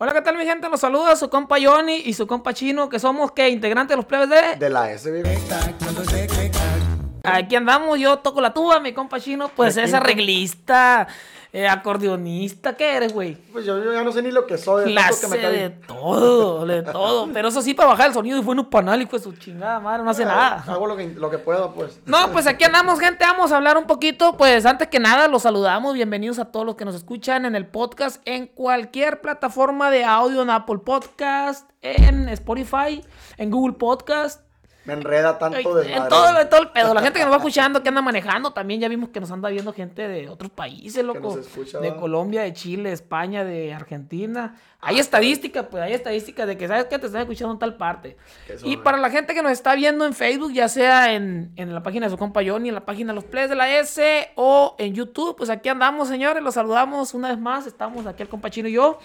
Hola, ¿qué tal mi gente? Los saluda su compa Johnny y su compa Chino, que somos, ¿qué? Integrantes de los plebes de... De la SBB. Aquí andamos, yo toco la tuba, mi compa Chino, pues es arreglista, eh, acordeonista, ¿qué eres, güey? Pues yo, yo ya no sé ni lo que soy. de tanto Clase que me cae. de todo, de todo. Pero eso sí, para bajar el sonido y fue un panal, hijo de su chingada madre, no hace nada. Hago lo que, lo que puedo, pues. No, pues aquí andamos, gente. Vamos a hablar un poquito. Pues antes que nada, los saludamos. Bienvenidos a todos los que nos escuchan en el podcast, en cualquier plataforma de audio, en Apple Podcast, en Spotify, en Google Podcast. Me enreda tanto de En todo, en todo el pedo. La gente que nos va escuchando, que anda manejando, también ya vimos que nos anda viendo gente de otros países, loco. nos escucha, de. Colombia, de Chile, de España, de Argentina. Hay estadísticas, pues hay estadísticas de que sabes que te están escuchando en tal parte. Eso, Y para la gente que nos está viendo en Facebook, ya sea en, en la página de su compa Johnny, en la página de los Plays de la S o en YouTube, pues aquí andamos, señores. Los saludamos una vez más. Estamos aquí el compa Chino y yo.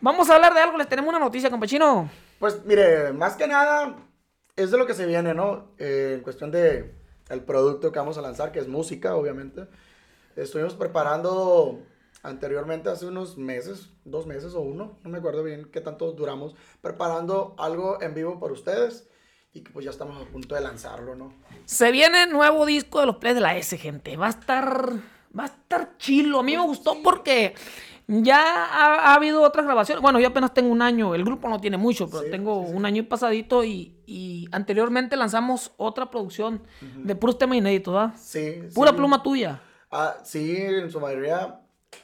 Vamos a hablar de algo. Les tenemos una noticia, compa Chino. Pues mire, más que nada es de lo que se viene, ¿no? Eh, en cuestión de el producto que vamos a lanzar, que es música, obviamente. Estuvimos preparando anteriormente, hace unos meses, dos meses o uno, no me acuerdo bien qué tanto duramos, preparando algo en vivo para ustedes y que pues ya estamos a punto de lanzarlo, ¿no? Se viene nuevo disco de los Plays de la S, gente. Va a estar. Va a estar chilo. A mí me gustó porque ya ha, ha habido otras grabaciones. Bueno, yo apenas tengo un año. El grupo no tiene mucho, pero Sí, tengo sí, sí. un año y pasadito. Y, y anteriormente lanzamos otra producción de puros temas inéditos, ¿verdad? Sí. Pura pluma tuya. Ah, sí, en su mayoría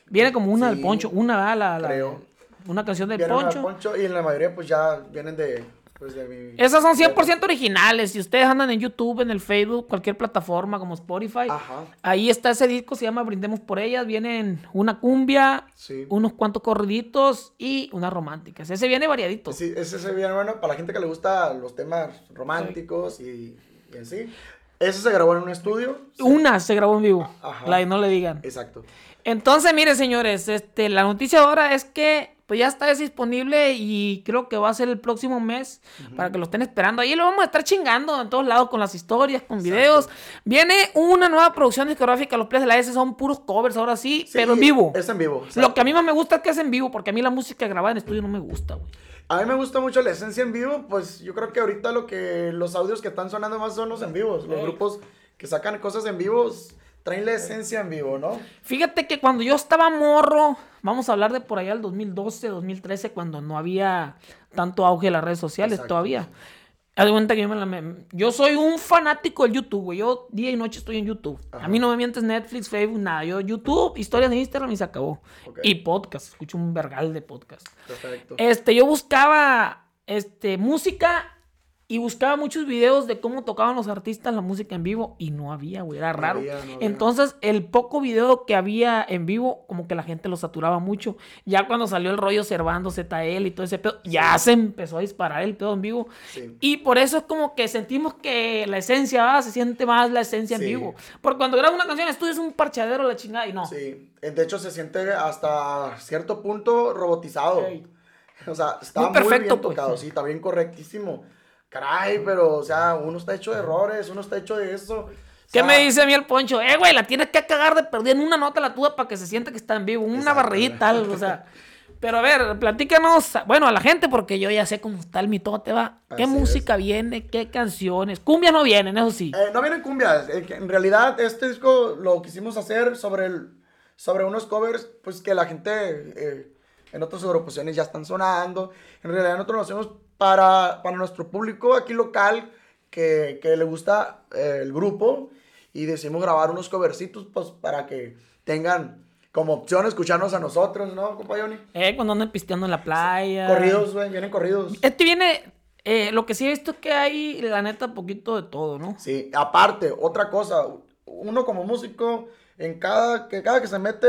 Viene como una del Poncho. Una. La, la- creo. una canción del Poncho. Poncho y en la mayoría pues ya vienen de, pues, de mi... Esas son 100% originales. Si ustedes andan en YouTube, en el Facebook, cualquier plataforma como Spotify, Ajá. ahí está ese disco, se llama Brindemos por ellas. Vienen una cumbia, Sí. unos cuantos corriditos y unas románticas. Ese viene variadito. Sí, ese se viene bueno para la gente que le gusta los temas románticos y, y en sí. Ese se grabó en un estudio. Sí. Una se grabó en vivo, Ajá. la de no le digan. Exacto. Entonces, mire, señores, este, la noticia ahora es que pues ya está disponible y creo que va a ser el próximo mes para que lo estén esperando. Ahí lo vamos a estar chingando en todos lados con las historias, con videos. Viene una nueva producción discográfica. Los Plays de la S son puros covers ahora sí, Sí, pero en vivo. Es en vivo. Lo que a mí más me gusta es que es en vivo, porque a mí la música grabada en estudio no me gusta, güey. A mí me gusta mucho la esencia en vivo, pues yo creo que ahorita lo que los audios que están sonando más son los en vivos. Los grupos que sacan cosas en vivos traen la esencia en vivo, ¿no? Fíjate que cuando yo estaba morro, vamos a hablar de por allá del 2012, 2013, cuando no había tanto auge de las redes sociales Exacto. todavía. Haz de cuenta que yo, me la- me- yo soy un fanático del YouTube, güey. Yo día y noche estoy en YouTube. Ajá. A mí no me mientes Netflix, Facebook, nada. Yo YouTube, historias de Instagram y se acabó. Y podcast, escucho un vergal de podcast. Perfecto. Este, yo buscaba este, música y buscaba muchos videos de cómo tocaban los artistas la música en vivo y no había, güey, era No raro. había, no había. Entonces, el poco video que había en vivo, como que la gente lo saturaba mucho. Ya cuando salió el rollo Servando, ZL y todo ese pedo, ya se empezó a disparar el pedo en vivo. Sí. Y por eso es como que sentimos que la esencia, ¿va? se siente más la esencia en vivo. Porque cuando grabas una canción en estudio es un parchadero la chingada y no. Sí, de hecho se siente hasta cierto punto robotizado. O sea, está Muy bien pues. tocado, sí, está bien correctísimo. Caray, pero, o sea, uno está hecho de errores, uno está hecho de eso. ¿Qué me dice a mí el poncho? Eh, güey, la tienes que cagar de perder en una nota la tuya para que se sienta que está en vivo. Una barridita, algo, o sea. Pero a ver, platícanos, bueno, a la gente, porque yo ya sé cómo está el mitote, va. ¿Qué Así música viene? ¿Qué canciones? Cumbias no vienen, eso sí. eh, no vienen cumbias, eh, en realidad este disco lo quisimos hacer sobre, el, sobre unos covers, pues que la gente eh, en otras agrupaciones ya están sonando. En realidad nosotros lo hacemos para, para nuestro público aquí local que, que le gusta eh, el grupo y decidimos grabar unos covercitos pues para que tengan como opción escucharnos a nosotros, ¿no, compa Johnny? Eh, cuando andan pisteando en la playa. Corridos, güey, vienen corridos. Este viene, eh, lo que sí he visto es que hay, la neta, poquito de todo, ¿no? Sí, aparte, otra cosa, uno como músico, en cada que, cada que se mete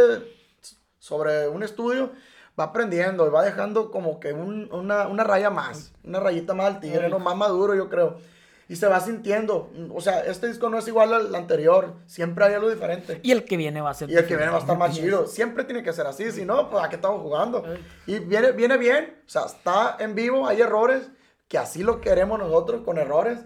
sobre un estudio, va aprendiendo y va dejando como que un- una, una raya más, una rayita más al tigre. ¿no? más maduro, yo creo. Y se va sintiendo. O sea, este disco no es igual al anterior, siempre hay algo diferente. Y el que viene va a ser. Y el que viene va a estar más chido. Siempre tiene que ser así, si no, pues a qué estamos jugando. Y viene, viene bien, o sea, está en vivo, hay errores, que así lo queremos nosotros, con errores.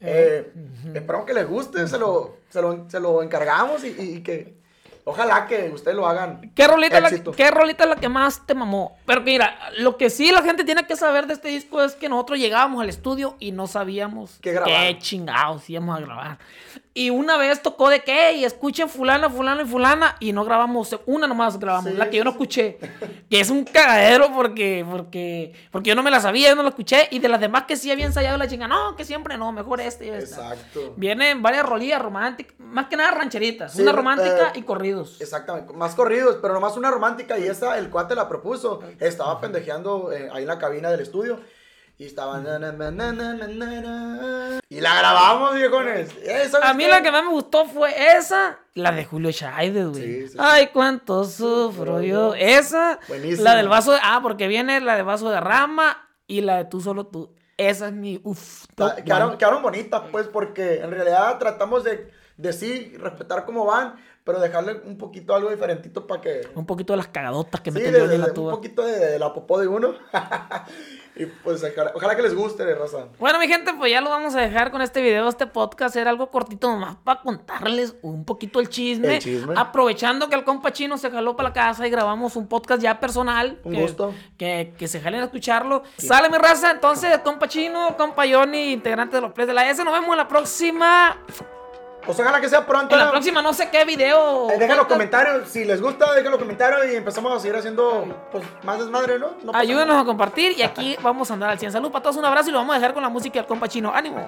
Eh, Esperamos que les guste, se lo, se lo, se lo encargamos y que, Ojalá que ustedes lo hagan. ¿Qué rolita, es la, éxito. ¿Qué rolita es la que más te mamó? Pero mira, lo que sí la gente tiene que saber de este disco es que nosotros llegábamos al estudio y no sabíamos ¿Qué qué chingados íbamos a grabar. Y una vez tocó de qué, y escuchen fulana, fulana y fulana, y no grabamos, una nomás grabamos, Sí, la que yo no escuché. Que es un cagadero porque, porque, porque yo no me la sabía, yo no la escuché, y de las demás que sí había ensayado la chinga, no, que siempre no, mejor este y esta. Exacto. Vienen varias rolillas románticas, más que nada rancheritas, Sí, una romántica eh, y corridos. Exactamente, más corridos, pero nomás una romántica y esa el cuate la propuso. Estaba pendejeando eh, ahí en la cabina del estudio y estaba na, na, na, y la grabamos, viejones. Eh, ¿sabes A mí qué? la que más me gustó fue esa, la de Julio Scheider, güey. Sí, sí, sí. Ay, cuánto sufro yo. Esa, Buenísima. la del vaso de... Ah, porque viene la de vaso de rama y la de tú solo tú. Esa es mi... Uf. Top Quedaron, quedaron bonitas, pues, porque en realidad tratamos de, de sí respetar cómo van, pero dejarle un poquito algo diferentito para que... Un poquito de las cagadotas que Sí, mete de- Johnny en la un tuba. poquito de, de la popó de uno. y pues ojalá, ojalá que les guste, raza. Bueno, mi gente, pues ya lo vamos a dejar con este video, este podcast. Era algo cortito nomás para contarles un poquito el chisme. El chisme. Aprovechando que el compa chino se jaló para la casa y grabamos un podcast ya personal. Un que, gusto. Que, que se jalen a escucharlo. Sale mi raza, entonces, compa chino, compa Johnny, integrante de los Players de la S. Nos vemos en la próxima. Pues ojalá que sea pronto. En la próxima, no sé qué video. Eh, dejen los comentarios, si les gusta, dejen los comentarios y empezamos a seguir haciendo pues, más desmadre, ¿no? Ayúdenos nada. a compartir y aquí vamos a andar al 100. Salud para todos, un abrazo y lo vamos a dejar con la música del compa chino. ¡Ánimo!